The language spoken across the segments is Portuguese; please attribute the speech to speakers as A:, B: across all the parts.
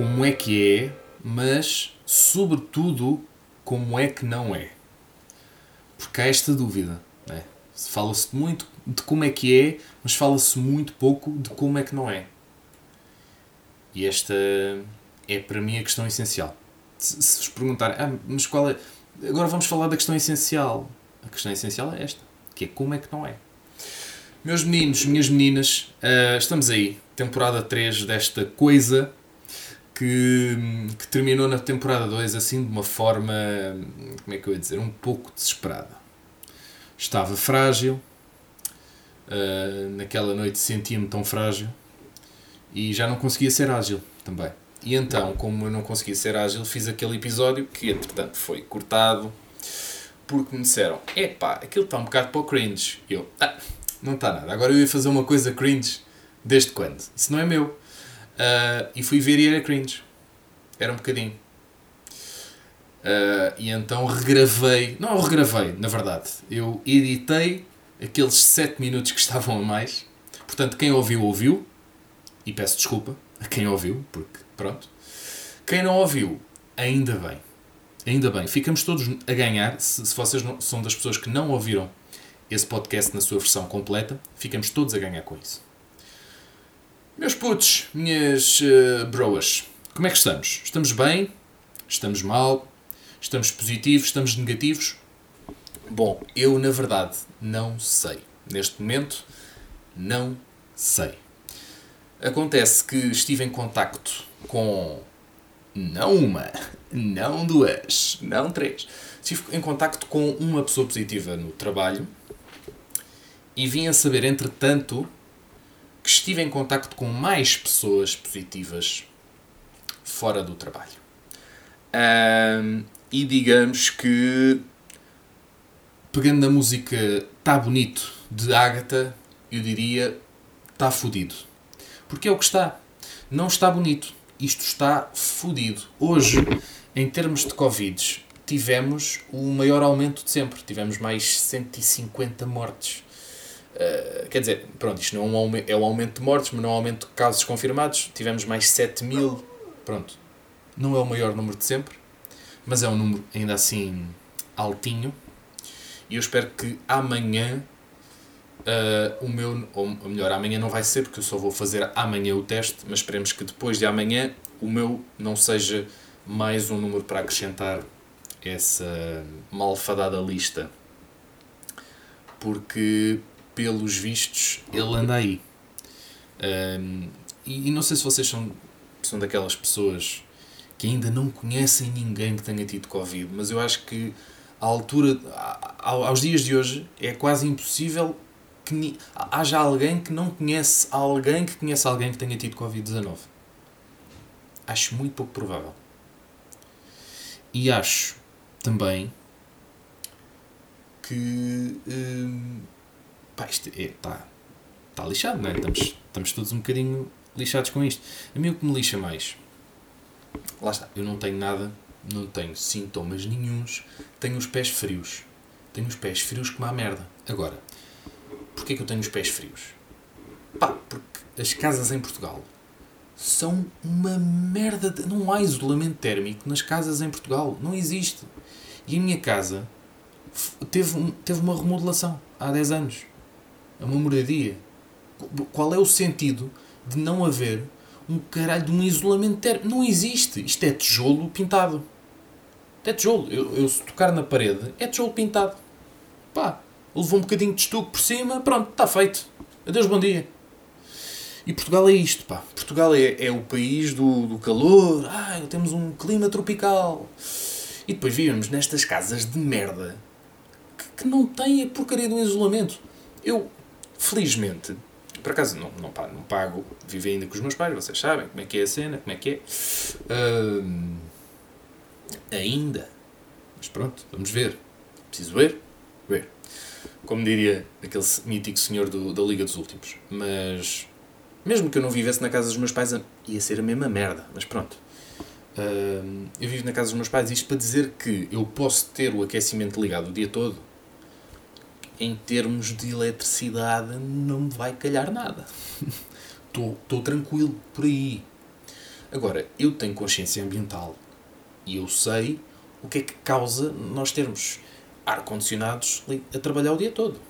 A: como é que é, mas, sobretudo, como é que não é. Porque há esta dúvida. Né? Fala-se muito de como é que é, mas fala-se muito pouco de como é que não é. E esta é para mim a questão essencial. Se, vos perguntar, ah, mas qual é. Agora vamos falar da questão essencial. A questão essencial é esta, que é como é que não é. Meus meninos, minhas meninas, uh, estamos aí, temporada 3 desta coisa que, que terminou na temporada 2 assim de uma forma, como é que eu ia dizer, um pouco desesperada. Estava frágil, uh, naquela noite sentia-me tão frágil e já não conseguia ser ágil também. E então, como eu não conseguia ser ágil, fiz aquele episódio que entretanto foi cortado porque me disseram: epá, aquilo está um bocado para o cringe. E eu, ah, não está nada. Agora eu ia fazer uma coisa cringe desde quando? Isso não é meu. Uh, e fui ver e era cringe. Era um bocadinho. Uh, e então regravei. Não, regravei, na verdade. Eu editei aqueles 7 minutos que estavam a mais. Portanto, quem ouviu, ouviu. E peço desculpa a quem ouviu, porque pronto. Quem não ouviu, ainda bem. Ainda bem. Ficamos todos a ganhar. Se, se vocês não, são das pessoas que não ouviram esse podcast na sua versão completa, ficamos todos a ganhar com isso. Meus putos, minhas uh, broas, como é que estamos? Estamos bem? Estamos mal? Estamos positivos? Estamos negativos? Bom, eu na verdade não sei. Neste momento, não sei. Acontece que estive em contacto com não uma, não duas, não três. Estive em contacto com uma pessoa positiva no trabalho e vim a saber, entretanto, estive em contacto com mais pessoas positivas fora do trabalho. Um, e digamos que, pegando na música Tá Bonito de Ágata, eu diria Tá Fudido. Porque é o que está. Não está bonito. Isto está fudido. Hoje, em termos de Covid, tivemos o maior aumento de sempre. Tivemos mais 150 mortes Uh, quer dizer, pronto, isto não é um, aumento, é um aumento de mortes, mas não é um aumento de casos confirmados. Tivemos mais 7 mil. Pronto. Não é o maior número de sempre, mas é um número ainda assim altinho. E eu espero que amanhã uh, o meu. Ou melhor, amanhã não vai ser, porque eu só vou fazer amanhã o teste, mas esperemos que depois de amanhã o meu não seja mais um número para acrescentar essa malfadada lista. Porque pelos vistos, ele anda aí. Um, e, e, não sei se vocês são, são daquelas pessoas que ainda não conhecem ninguém que tenha tido Covid, mas eu acho que à altura, aos dias de hoje, é quase impossível que haja alguém que não conhece alguém que conhece alguém que tenha tido Covid-19. Acho muito pouco provável. E acho também que. Hum, pá, isto é, está tá lixado, não é? Estamos, estamos todos um bocadinho lixados com isto. A mim o que me lixa mais, lá está, eu não tenho nada, não tenho sintomas nenhums, tenho os pés frios. Tenho os pés frios como a merda. Agora, porquê que eu tenho os pés frios? Pá, porque as casas em Portugal são uma merda. De... Não há isolamento térmico nas casas em Portugal. Não existe. E a minha casa teve, teve uma remodelação há 10 anos. É uma moradia. Qual é o sentido de não haver um caralho de um isolamento térmico? Não existe. Isto é tijolo pintado. É tijolo. Eu, eu se tocar na parede, é tijolo pintado. Pá, levou um bocadinho de estuque por cima, pronto, está feito. Adeus, bom dia. E Portugal é isto, pá. Portugal é, é o país do, do calor. Ah, temos um clima tropical. E depois vivemos nestas casas de merda que, que não têm a porcaria do isolamento. Eu, felizmente, por acaso não, não, não pago, vivo ainda com os meus pais, vocês sabem como é que é a cena, como é que é. Ainda. Mas pronto, vamos ver. Preciso ver? Ver. Como diria aquele mítico senhor do, da Liga dos Últimos. Mas, mesmo que eu não vivesse na casa dos meus pais, ia ser a mesma merda. Mas pronto. Eu vivo na casa dos meus pais, isto para dizer que eu posso ter o aquecimento ligado o dia todo em termos de eletricidade não me vai calhar nada. Estou tranquilo por aí. Agora, eu tenho consciência ambiental e eu sei o que é que causa nós termos ar-condicionados a trabalhar o dia todo.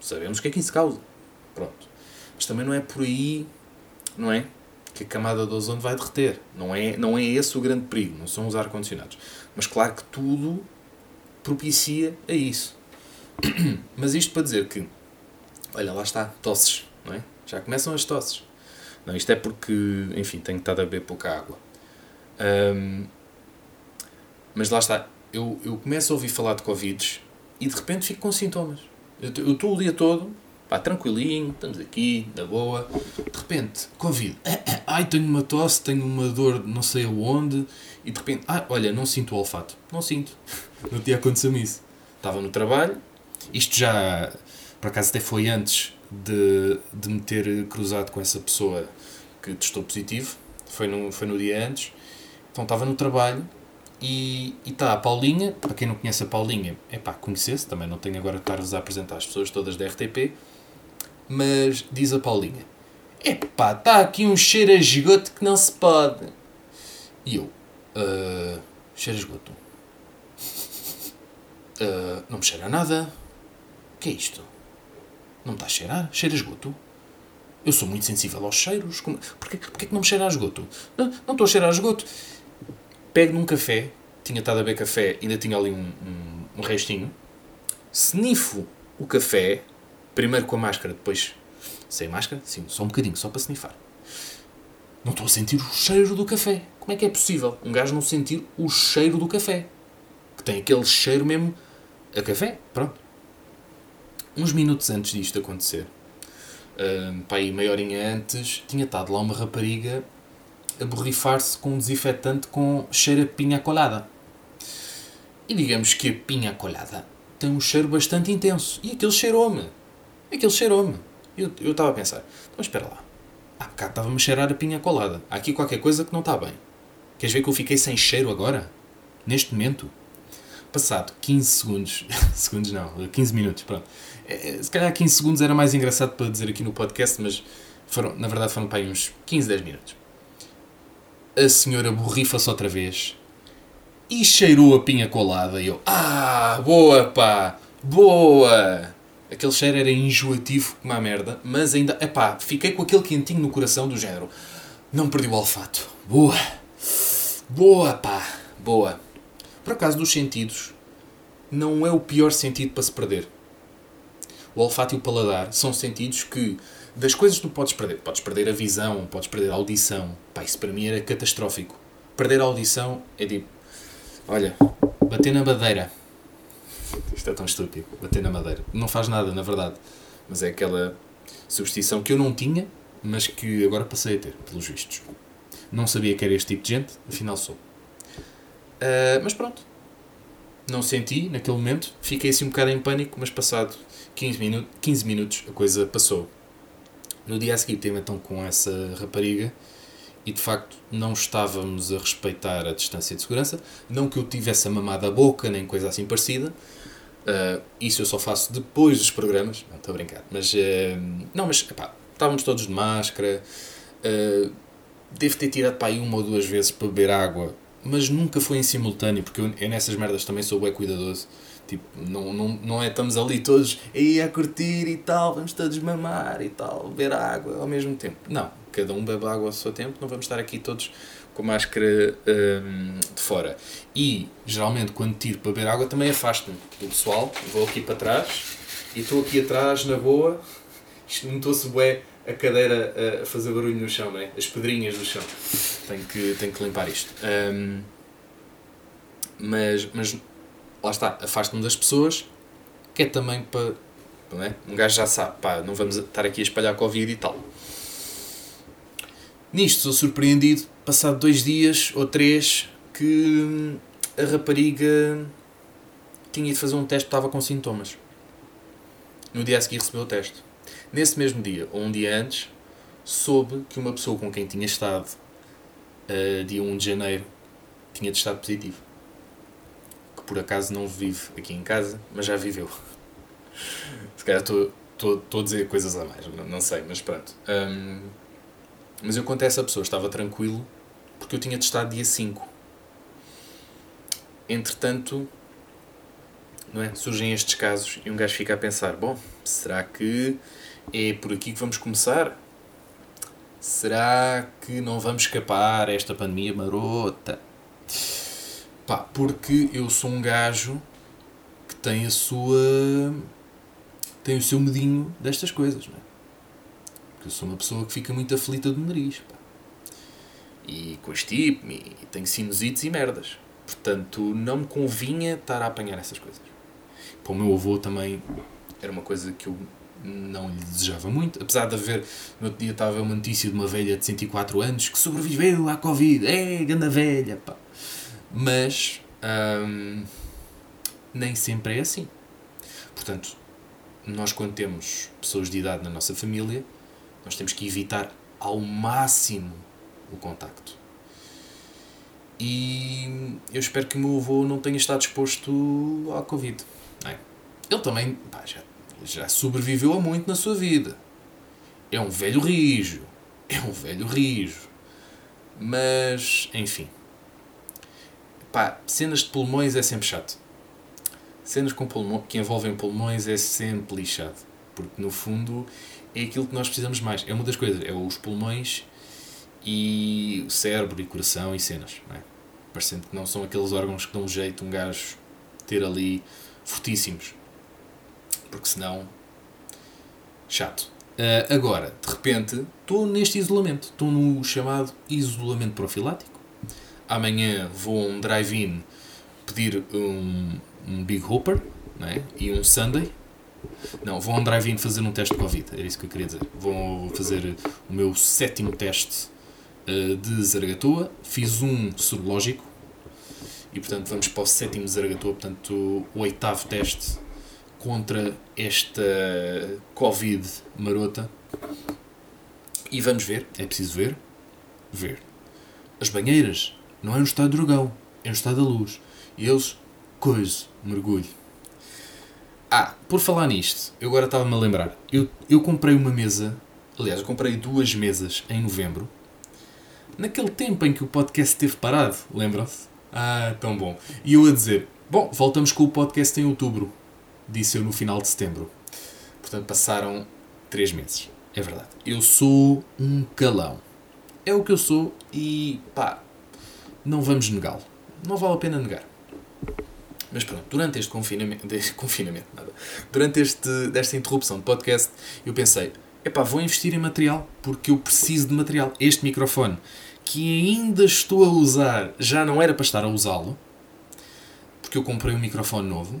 A: Sabemos o que é que isso causa. Pronto. Mas também não é por aí, não é? Que a camada de ozono vai derreter. Não é, não é esse o grande perigo, não são os ar-condicionados. Mas claro que tudo propicia a isso. Mas isto para dizer que, olha, lá está, tosses, não é? Já começam as tosses. Não, isto é porque, enfim, tenho estado a beber pouca água. Um, mas lá está, eu, eu começo a ouvir falar de Covid e de repente fico com sintomas. Eu estou o dia todo, pá, tranquilinho, estamos aqui, na boa. De repente, Covid. Ai, tenho uma tosse, tenho uma dor não sei aonde. E de repente, ah, olha, não sinto o olfato. Não sinto. No dia aconteceu-me isso. Estava no trabalho, isto já, por acaso até foi antes de, de me ter cruzado com essa pessoa que testou positivo. Foi no, foi no dia antes. Então estava no trabalho e está a Paulinha, para quem não conhece a Paulinha, é pá, conhecesse, também não tenho agora de estar-vos a apresentar as pessoas todas da RTP, mas diz a Paulinha: é pá, está aqui um cheiro a esgoto que não se pode. E eu: uh, cheiro a esgoto? Uh, não me cheira a nada. Que é isto? Não está a cheirar? Cheira esgoto? Eu sou muito sensível aos cheiros. Como... Porquê, porquê que não me cheira a esgoto? Não, não estou a cheirar a esgoto pego num café, tinha estado a beber café, ainda tinha ali um, um, um restinho, snifo o café, primeiro com a máscara, depois sem máscara, sim, só um bocadinho, só para snifar. Não estou a sentir o cheiro do café. Como é que é possível um gajo não sentir o cheiro do café? Que tem aquele cheiro mesmo a café. Pronto. Uns minutos antes disto acontecer, um, para aí meia horinha antes, tinha estado lá uma rapariga a borrifar-se com um desinfetante com cheiro a pinha colada. E digamos que a pinha colada tem um cheiro bastante intenso. E aquele cheirou-me. Aquele cheirou-me. Eu estava a pensar, então espera lá. Há bocado estava-me a cheirar a pinha colada. Há aqui qualquer coisa que não está bem. Queres ver que eu fiquei sem cheiro agora? Neste momento? Passado 15 segundos. segundos não, 15 minutos, pronto. É, é, se calhar 15 segundos era mais engraçado para dizer aqui no podcast, mas foram, na verdade foram para aí uns 15, 10 minutos a senhora borrifa-se outra vez e cheirou a pinha colada. E eu, ah, boa pá, boa! Aquele cheiro era enjoativo como a merda, mas ainda, epá, fiquei com aquele quentinho no coração do género. Não perdi o olfato. Boa! Boa pá, boa! Por acaso, dos sentidos, não é o pior sentido para se perder. O olfato e o paladar são sentidos que das coisas que tu podes perder. Podes perder a visão, podes perder a audição. Pá, isso para mim era catastrófico. Perder a audição é tipo. Olha, bater na madeira. Isto é tão estúpido. Bater na madeira. Não faz nada, na verdade. Mas é aquela substituição que eu não tinha, mas que agora passei a ter, pelos vistos. Não sabia que era este tipo de gente, afinal sou. Uh, mas pronto. Não senti naquele momento. Fiquei assim um bocado em pânico, mas passado 15, minu 15 minutos a coisa passou. No dia a seguir tive então com essa rapariga e de facto não estávamos a respeitar a distância de segurança. Não que eu tivesse a mamada a boca, nem coisa assim parecida. Uh, isso eu só faço depois dos programas. Não, estou a brincar. Mas, uh, não, mas epá, estávamos todos de máscara. Uh, devo ter tirado para aí uma ou duas vezes para beber água, mas nunca foi em simultâneo, porque eu, eu nessas merdas também sou bem cuidadoso. Tipo, não, não, não é estamos ali todos aí a curtir e tal, vamos todos mamar e tal, beber água ao mesmo tempo. Não, cada um bebe água ao seu tempo, não vamos estar aqui todos com máscara hum, de fora. E, geralmente, quando tiro para beber água, também afasto-me do pessoal, vou aqui para trás e estou aqui atrás, na boa, isto notou-se bué a cadeira a fazer barulho no chão, não é? As pedrinhas do chão. Tenho que, tenho que limpar isto. Um, mas, mas lá está, afasto-me das pessoas, que é também para. Não é? Um gajo já sabe, pá, não vamos estar aqui a espalhar Covid e tal. Nisto sou surpreendido, passado dois dias ou três, que a rapariga tinha ido fazer um teste estava com sintomas. No dia a seguir recebeu o teste. Nesse mesmo dia, ou um dia antes, soube que uma pessoa com quem tinha estado uh, dia 1 de janeiro tinha testado positivo por acaso não vive aqui em casa, mas já viveu. Se calhar estou a dizer coisas a mais, não, não sei, mas pronto. Um, mas eu contei a essa pessoa, estava tranquilo porque eu tinha testado dia 5. Entretanto, não é? surgem estes casos e um gajo fica a pensar: bom, será que é por aqui que vamos começar? Será que não vamos escapar a esta pandemia marota? Pá, porque eu sou um gajo que tem a sua. tem o seu medinho destas coisas, não é? Porque eu sou uma pessoa que fica muito aflita do nariz, pá. E constipo-me, e tenho sinusites e merdas. Portanto, não me convinha estar a apanhar essas coisas. Para o meu avô também era uma coisa que eu não lhe desejava muito, apesar de haver, no outro dia estava uma notícia de uma velha de 104 anos que sobreviveu à Covid, é, ganda velha, pá. Mas hum, nem sempre é assim. Portanto, nós quando temos pessoas de idade na nossa família, nós temos que evitar ao máximo o contacto. E eu espero que o meu avô não tenha estado exposto à Covid. É. Ele também pá, já já sobreviveu a muito na sua vida. É um velho rijo. É um velho rijo. Mas, enfim. Pá, cenas de pulmões é sempre chato. Cenas com pulmão, que envolvem pulmões é sempre lixado. Porque, no fundo, é aquilo que nós precisamos mais. É uma das coisas. É os pulmões e o cérebro e coração e cenas. Não é? Parecendo que não são aqueles órgãos que dão jeito um gajo ter ali fortíssimos porque senão. chato. Uh, agora, de repente, estou neste isolamento. Estou no chamado isolamento profilático. Amanhã vou a um drive-in pedir um, um Big Hopper é? e um Sunday. Não, vou a um drive-in fazer um teste de Covid. Era isso que eu queria dizer. Vou fazer o meu sétimo teste uh, de Zaragatoa. Fiz um sorológico. E portanto vamos para o sétimo Zaragatoa. Portanto, o oitavo teste contra esta Covid marota. E vamos ver, é preciso ver, ver. As banheiras não é no estado de dragão, é no estado da luz. E eles, coisa, mergulho. Ah, por falar nisto, eu agora estava-me a lembrar. Eu, eu comprei uma mesa, aliás, eu comprei duas mesas em novembro. Naquele tempo em que o podcast esteve parado, lembram-se? Ah, tão bom. E eu a dizer, bom, voltamos com o podcast em outubro disse eu no final de setembro. Portanto, passaram três meses. É verdade. Eu sou um calão. É o que eu sou e pá, não vamos negá-lo. Não vale a pena negar. Mas pronto, durante este confinamento, confinamento nada, durante este, desta interrupção de podcast, eu pensei, epá, vou investir em material, porque eu preciso de material. Este microfone, que ainda estou a usar, já não era para estar a usá-lo, porque eu comprei um microfone novo,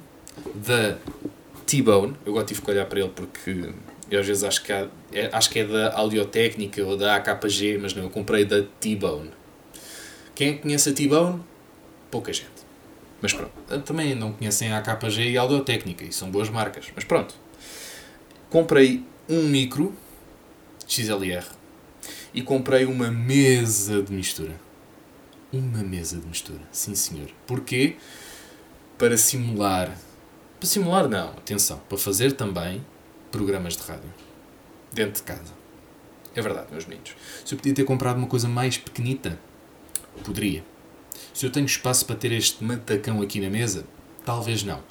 A: da T-Bone. Eu agora tive que olhar para ele porque eu às vezes acho que, há, é, acho que é da Audiotécnica ou da AKG, mas não, eu comprei da T-Bone. Quem é conhece a T-Bone? Pouca gente. Mas pronto, também não conhecem a AKG e a Audiotécnica, e são boas marcas. Mas pronto, comprei um micro XLR e comprei uma mesa de mistura. Uma mesa de mistura, sim senhor. Porquê? Para simular para simular, não. Atenção. Para fazer também programas de rádio. Dentro de casa. É verdade, meus meninos. Se eu podia ter comprado uma coisa mais pequenita, poderia. Se eu tenho espaço para ter este matacão aqui na mesa, talvez não.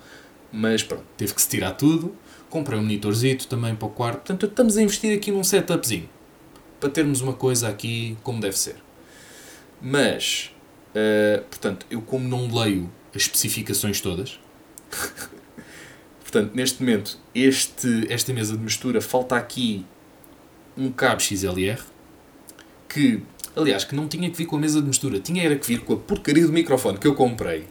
A: Mas pronto, teve que se tirar tudo. Comprei um monitorzito também para o quarto. Portanto, estamos a investir aqui num setupzinho. Para termos uma coisa aqui como deve ser. Mas, uh, portanto, eu como não leio as especificações todas, Portanto, neste momento, este, esta mesa de mistura, falta aqui um cabo XLR que, aliás, que não tinha que vir com a mesa de mistura, tinha era que vir com a porcaria do microfone que eu comprei,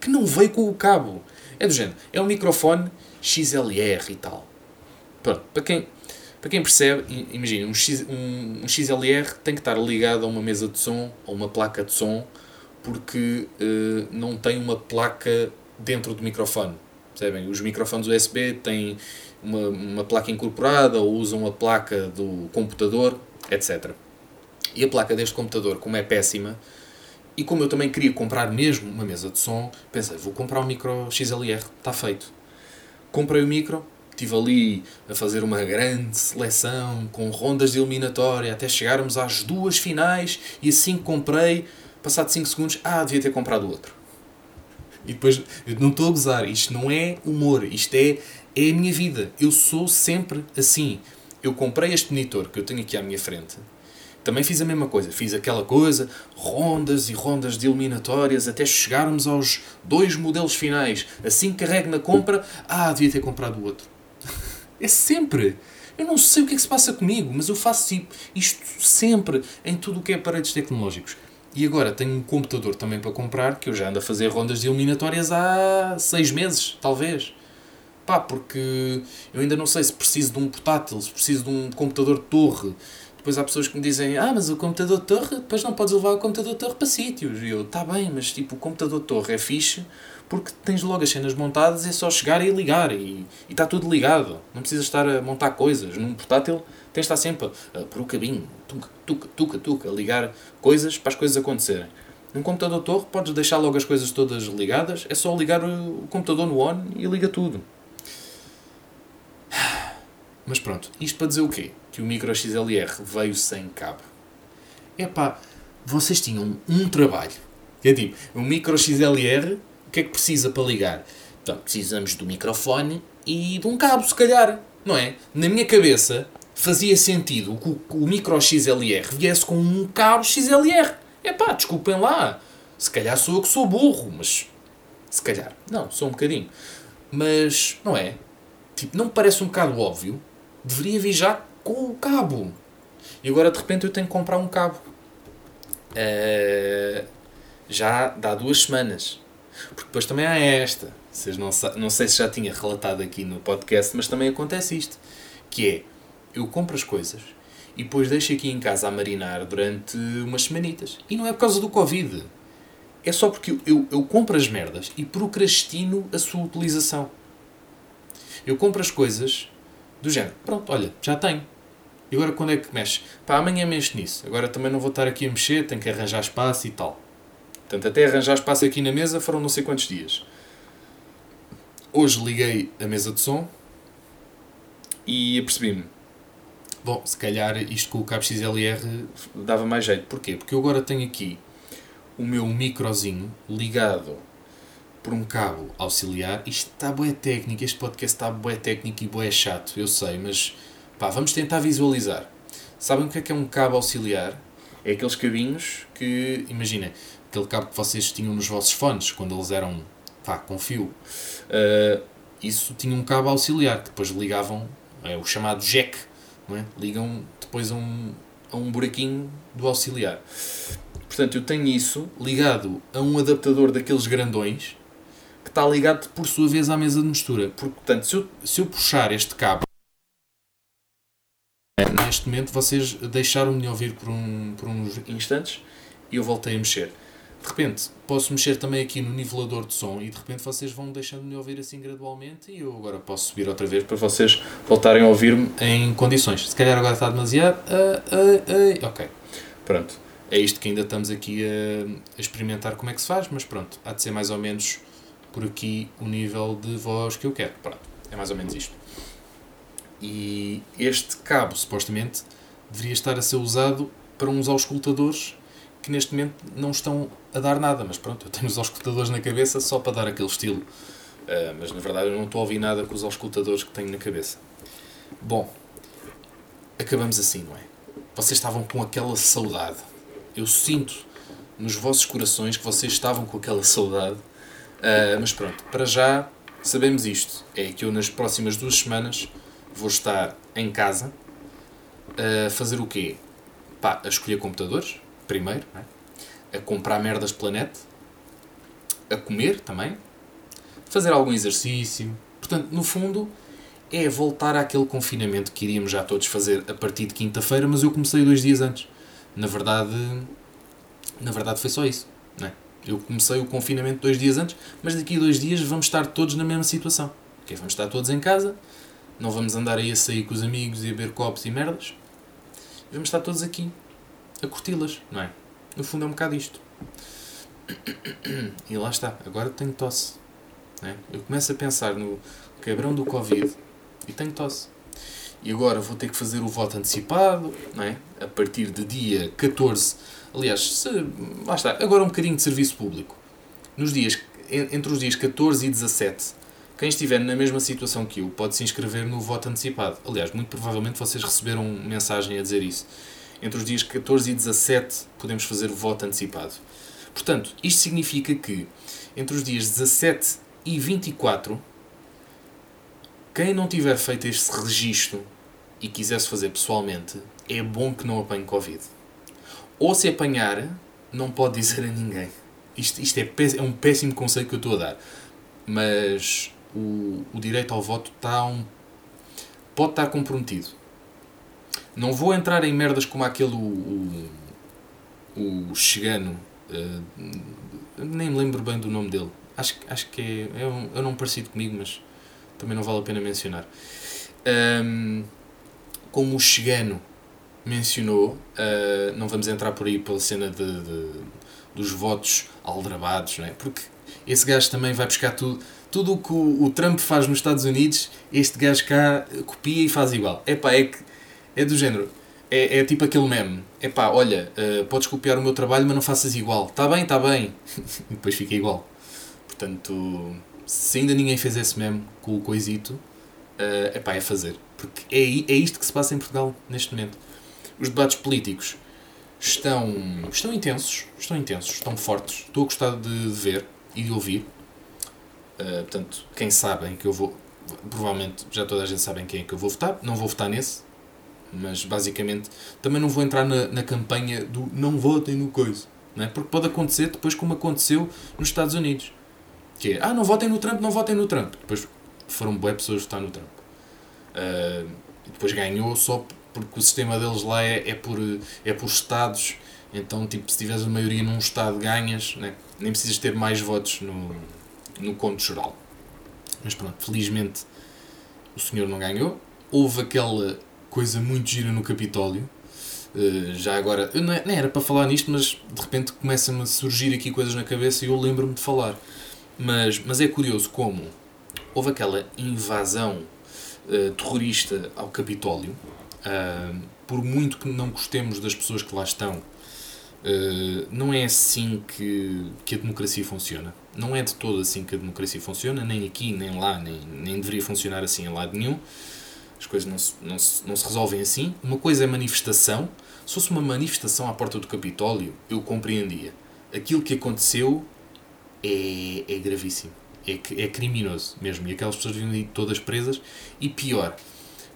A: que não veio com o cabo. É do género, é um microfone XLR e tal. Pronto, para quem, para quem percebe, imagina, um, um, um XLR tem que estar ligado a uma mesa de som, a uma placa de som, porque uh, não tem uma placa dentro do microfone. Percebem? Os microfones USB têm uma, uma placa incorporada ou usam a placa do computador, etc. E a placa deste computador, como é péssima, e como eu também queria comprar mesmo uma mesa de som, pensei, vou comprar um micro XLR, está feito. Comprei o micro, estive ali a fazer uma grande seleção com rondas de eliminatória até chegarmos às duas finais e assim comprei, passado 5 segundos, ah, devia ter comprado outro. E depois, não estou a gozar, isto não é humor, isto é, é a minha vida. Eu sou sempre assim. Eu comprei este monitor que eu tenho aqui à minha frente. Também fiz a mesma coisa. Fiz aquela coisa, rondas e rondas de eliminatórias, até chegarmos aos dois modelos finais. Assim que carrego na compra, ah, devia ter comprado o outro. é sempre. Eu não sei o que é que se passa comigo, mas eu faço isto sempre em tudo o que é aparelhos tecnológicos. E agora tenho um computador também para comprar, que eu já ando a fazer rondas de eliminatórias há seis meses, talvez. Pá, porque eu ainda não sei se preciso de um portátil, se preciso de um computador de torre. Depois há pessoas que me dizem, ah, mas o computador de torre, depois não podes levar o computador de torre para sítios. E eu, tá bem, mas tipo, o computador de torre é fixe porque tens logo as cenas montadas, é só chegar e ligar e está tudo ligado. Não precisas estar a montar coisas. Num portátil tens de estar sempre a, por o cabinho, tuca, tuca, tuca, tuca, ligar coisas para as coisas acontecerem. Num computador torre podes deixar logo as coisas todas ligadas, é só ligar o, computador no on e liga tudo. Mas pronto, isto para dizer o quê? Que o micro XLR veio sem cabo. Epá, vocês tinham um trabalho. É tipo, o micro XLR, o que é que precisa para ligar? Então, precisamos do microfone e de um cabo, se calhar. Não é? Na minha cabeça, fazia sentido que o, micro XLR viesse com um cabo XLR. É pá, desculpem lá. Se calhar sou eu que sou burro, mas. Se calhar. Não, sou um bocadinho. Mas, não é? Tipo, não me parece um bocado óbvio? Deveria vir já com o cabo. E agora de repente eu tenho que comprar um cabo. Uh, já dá duas semanas. Porque depois também há esta. Vocês não, não sei se já tinha relatado aqui no podcast, mas também acontece isto. Que é, eu compro as coisas e depois deixo aqui em casa a marinar durante umas semanitas. E não é por causa do Covid. É só porque eu, eu, eu compro as merdas e procrastino a sua utilização. Eu compro as coisas do género. Pronto, olha, já tenho. E agora quando é que mexe? Pá, amanhã mexo nisso. Agora também não vou estar aqui a mexer, tenho que arranjar espaço e tal. Portanto, até arranjar espaço aqui na mesa foram não sei quantos dias. Hoje liguei a mesa de som e apercebi-me Bom, se calhar isto com o cabo XLR dava mais jeito. Porquê? Porque eu agora tenho aqui o meu microzinho ligado por um cabo auxiliar. Isto está boé técnico, este podcast está boé técnico e boé chato, eu sei, mas pá, vamos tentar visualizar. Sabem o que é que é um cabo auxiliar? É aqueles cabinhos que, imaginem, aquele cabo que vocês tinham nos vossos fones, quando eles eram, pá, com fio. Uh, isso tinha um cabo auxiliar, que depois ligavam, é o chamado jack, não é? ligam depois a um, a um buraquinho do auxiliar. Portanto, eu tenho isso ligado a um adaptador daqueles grandões que está ligado por sua vez à mesa de mistura. Portanto, se eu, se eu puxar este cabo, neste momento vocês deixaram de ouvir por, um, por uns instantes e eu voltei a mexer de repente posso mexer também aqui no nivelador de som e de repente vocês vão deixando-me ouvir assim gradualmente e eu agora posso subir outra vez para vocês voltarem a ouvir-me em condições. Se calhar agora está demasiado. Uh, uh, uh, ok, pronto. É isto que ainda estamos aqui a, a, experimentar como é que se faz, mas pronto, há de ser mais ou menos por aqui o nível de voz que eu quero. Pronto, é mais ou menos isto. E este cabo, supostamente, deveria estar a ser usado para uns auscultadores que neste momento não estão a dar nada, mas pronto, eu tenho os auscultadores na cabeça só para dar aquele estilo. Uh, mas na verdade eu não estou a ouvir nada com os auscultadores que tenho na cabeça. Bom, acabamos assim, não é? Vocês estavam com aquela saudade. Eu sinto nos vossos corações que vocês estavam com aquela saudade. Uh, mas pronto, para já sabemos isto. É que eu nas próximas duas semanas vou estar em casa a fazer o quê? Pá, a escolher computadores primeiro, é? a comprar merdas planeta, a comer também, fazer algum exercício. Portanto, no fundo, é voltar àquele confinamento que iríamos já todos fazer a partir de quinta-feira, mas eu comecei dois dias antes. Na verdade, na verdade foi só isso. É? Eu comecei o confinamento dois dias antes, mas daqui a dois dias vamos estar todos na mesma situação. Vamos estar todos em casa, não vamos andar aí a sair com os amigos e a beber copos e merdas. Vamos estar todos aqui, a curti-las, não é? No fundo é um bocado isto. E lá está, agora tenho tosse. É? Eu começo a pensar no cabrão do Covid e tenho tosse. E agora vou ter que fazer o voto antecipado, não é? A partir de dia 14. Aliás, se, lá está, agora um bocadinho de serviço público. Nos dias, entre os dias 14 e 17, quem estiver na mesma situação que eu pode se inscrever no voto antecipado. Aliás, muito provavelmente vocês receberam mensagem a dizer isso. Entre os dias 14 e 17 podemos fazer o voto antecipado. Portanto, isto significa que entre os dias 17 e 24, quem não tiver feito este registro e quisesse fazer pessoalmente, é bom que não apanhe Covid. Ou se apanhar, não pode dizer a ninguém. Isto, isto é, é um péssimo conselho que eu estou a dar. Mas o, o direito ao voto está um, pode estar comprometido. Não vou entrar em merdas como aquele o, o, o Chegano, uh, nem me lembro bem do nome dele. Acho, acho que é, é, um, é parecido comigo, mas também não vale a pena mencionar. Um, como o Chegano mencionou, uh, não vamos entrar por aí pela cena de, de dos votos aldrabados, não é? porque esse gajo também vai buscar tudo tudo o que o, o, Trump faz nos Estados Unidos, este gajo cá copia e faz igual. Epá, é que é do género. É, é tipo aquele meme. Epá, olha, uh, podes copiar o meu trabalho, mas não faças igual. Está bem, está bem. e depois fica igual. Portanto, se ainda ninguém fez esse meme com o coisito, uh, epá, é fazer. Porque é, é isto que se passa em Portugal neste momento. Os debates políticos estão, estão intensos, estão intensos, estão fortes. Estou a gostar de ver e de ouvir. Uh, portanto, quem sabe em que eu vou. Provavelmente já toda a gente sabe em quem é que eu vou votar. Não vou votar nesse, mas basicamente também não vou entrar na, na campanha do não votem no coisa. Não é? Porque pode acontecer depois como aconteceu nos Estados Unidos. Que é, ah, não votem no Trump, não votem no Trump. Depois foram boas pessoas votar no Trump. Uh, depois ganhou só porque o sistema deles lá é, é, por, é por estados. Então, tipo, se tiveres a maioria num estado, ganhas. Né? Nem precisas ter mais votos no, no conto geral. Mas pronto, felizmente o senhor não ganhou. Houve aquela coisa muito gira no Capitólio. Uh, já agora, eu não, é, era para falar nisto, mas de repente começam a surgir aqui coisas na cabeça e eu lembro-me de falar. Mas, mas é curioso como houve aquela invasão uh, terrorista ao Capitólio. Uh, por muito que não gostemos das pessoas que lá estão, não é assim que, que a democracia funciona. Não é de todo assim que a democracia funciona, nem aqui, nem lá, nem, nem deveria funcionar assim em lado nenhum. As coisas não se, não, se, não se resolvem assim. Uma coisa é manifestação. Se fosse uma manifestação à porta do Capitólio, eu compreendia. Aquilo que aconteceu é, é gravíssimo. É, é criminoso mesmo. E aquelas pessoas vivem todas presas. E pior,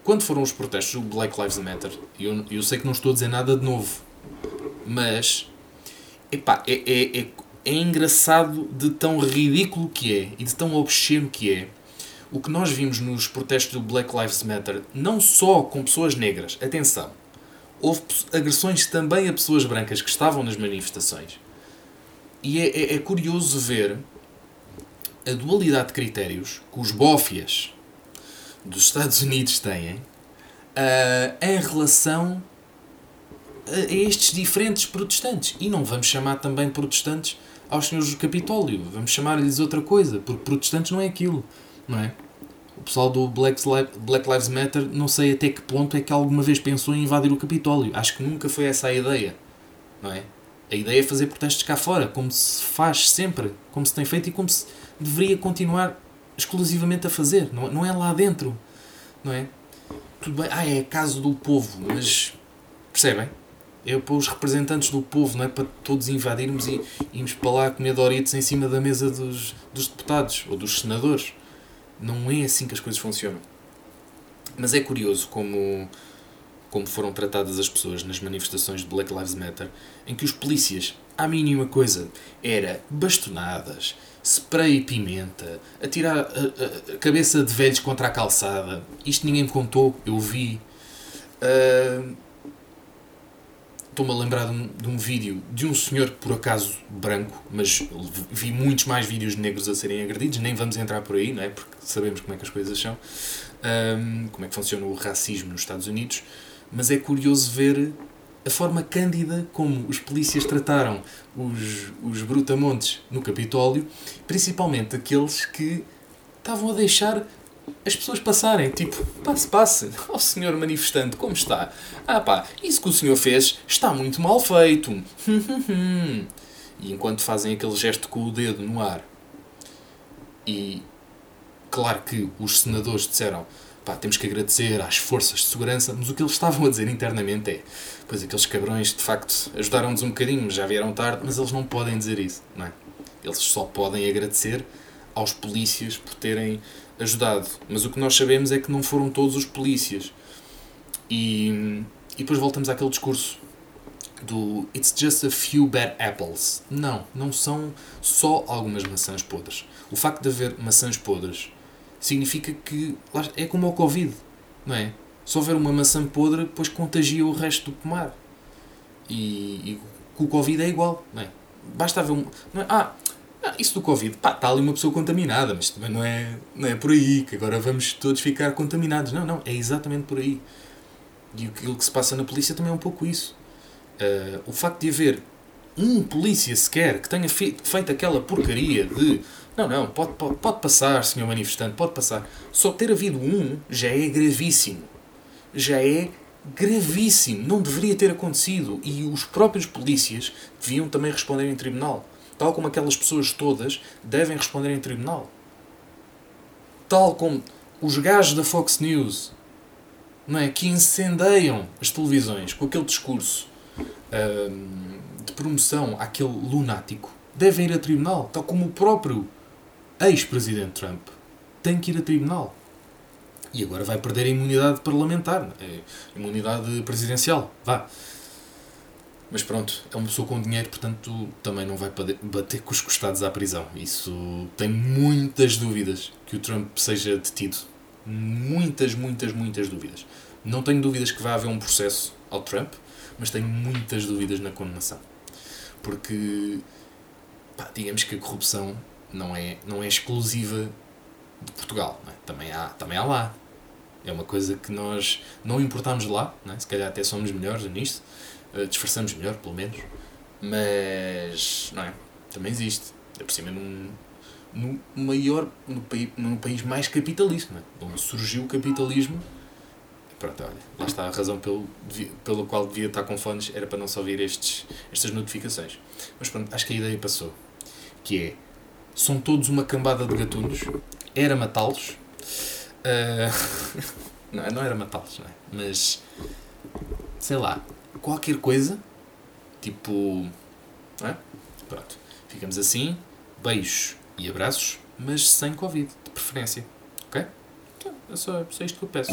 A: quando foram os protestos do Black Lives Matter, eu, eu sei que não estou a dizer nada de novo, mas epá, é, é, é, é engraçado de tão ridículo que é e de tão obsceno que é o que nós vimos nos protestos do Black Lives Matter, não só com pessoas negras, atenção, houve agressões também a pessoas brancas que estavam nas manifestações. E é, é, é curioso ver a dualidade de critérios que os bófias dos Estados Unidos têm uh, em relação a estes diferentes protestantes. E não vamos chamar também protestantes aos senhores do Capitólio, vamos chamar-lhes outra coisa, porque protestantes não é aquilo, não é? O pessoal do Black, Lives Matter, não sei até que ponto é que alguma vez pensou em invadir o Capitólio. Acho que nunca foi essa a ideia, não é? A ideia é fazer protestos cá fora, como se faz sempre, como se tem feito e como se deveria continuar exclusivamente a fazer. Não, não é lá dentro, não é? Tudo bem, ah, é caso do povo, mas percebem? É para os representantes do povo, não é para todos invadirmos e irmos para lá comer Doritos em cima da mesa dos, dos deputados ou dos senadores. Não é assim que as coisas funcionam. Mas é curioso como como foram tratadas as pessoas nas manifestações de Black Lives Matter, em que os polícias, à mínima coisa, era bastonadas, spray e pimenta, atirar a, a, a, cabeça de velhos contra a calçada. Isto ninguém me contou, eu vi. Uh, Estou-me a lembrar de um, de um, vídeo de um senhor, por acaso branco, mas vi muitos mais vídeos de negros a serem agredidos. Nem vamos entrar por aí, não é? Porque sabemos como é que as coisas são, um, como é que funciona o racismo nos Estados Unidos mas é curioso ver a forma cândida como os polícias trataram os, os brutamontes no Capitólio, principalmente aqueles que estavam a deixar as pessoas passarem, tipo, passe, passe, ó oh, senhor manifestante, como está? Ah pá, isso que o senhor fez está muito mal feito. e enquanto fazem aquele gesto com o dedo no ar. E claro que os senadores disseram, pá, temos que agradecer às forças de segurança, mas o que eles estavam a dizer internamente é, pois aqueles cabrões de facto ajudaram-nos um bocadinho, já vieram tarde, mas eles não podem dizer isso, não é? Eles só podem agradecer aos polícias por terem ajudado. Mas o que nós sabemos é que não foram todos os polícias. E, e depois voltamos àquele discurso do It's just a few bad apples. Não, não são só algumas maçãs podres. O facto de haver maçãs podres significa que é como o Covid, não é? Se houver uma maçã podre, depois contagia o resto do pomar. E, e com o Covid é igual, não é? Basta haver um. Não é? Ah, isso do Covid, pá, está ali uma pessoa contaminada, mas também não é, não é por aí, que agora vamos todos ficar contaminados. Não, não, é exatamente por aí. E aquilo que se passa na polícia também é um pouco isso. Uh, o facto de haver um polícia sequer que tenha feito, feito aquela porcaria de não, não, pode, pode, pode passar, senhor manifestante, pode passar. Só ter havido um já é gravíssimo. Já é gravíssimo. Não deveria ter acontecido. E os próprios polícias deviam também responder em tribunal tal como aquelas pessoas todas devem responder em tribunal. Tal como os gajos da Fox News não é, que incendeiam as televisões com aquele discurso hum, de promoção àquele lunático devem ir a tribunal, tal como o próprio ex-presidente Trump tem que ir a tribunal. E agora vai perder a imunidade parlamentar, a é, imunidade presidencial. Vá. Mas pronto, é uma pessoa com dinheiro, portanto também não vai bater com os costados à prisão. Isso tem muitas dúvidas que o Trump seja detido. Muitas, muitas, muitas dúvidas. Não tenho dúvidas que vai haver um processo ao Trump, mas tenho muitas dúvidas na condenação. Porque, pá, digamos que a corrupção não é, não é exclusiva de Portugal. É? Também, há, também há lá. É uma coisa que nós não importamos lá, é? se calhar até somos melhores nisto, uh, disfarçamos melhor, pelo menos. Mas, não é? Também existe. É por cima num, no maior, no, país, no país mais capitalista, é? onde surgiu o capitalismo. Pronto, olha, lá está a razão pelo, pelo qual devia estar com fones, era para não só ouvir estes, estas notificações. Mas pronto, acho que a ideia passou. Que é, são todos uma cambada de gatunos, era matá-los. Uh, não, não era matá-los, não é? Mas, sei lá, qualquer coisa, tipo. Não é? Pronto. Ficamos assim, beijos e abraços, mas sem Covid, de preferência. Ok? Então, é só, é só isto que eu peço.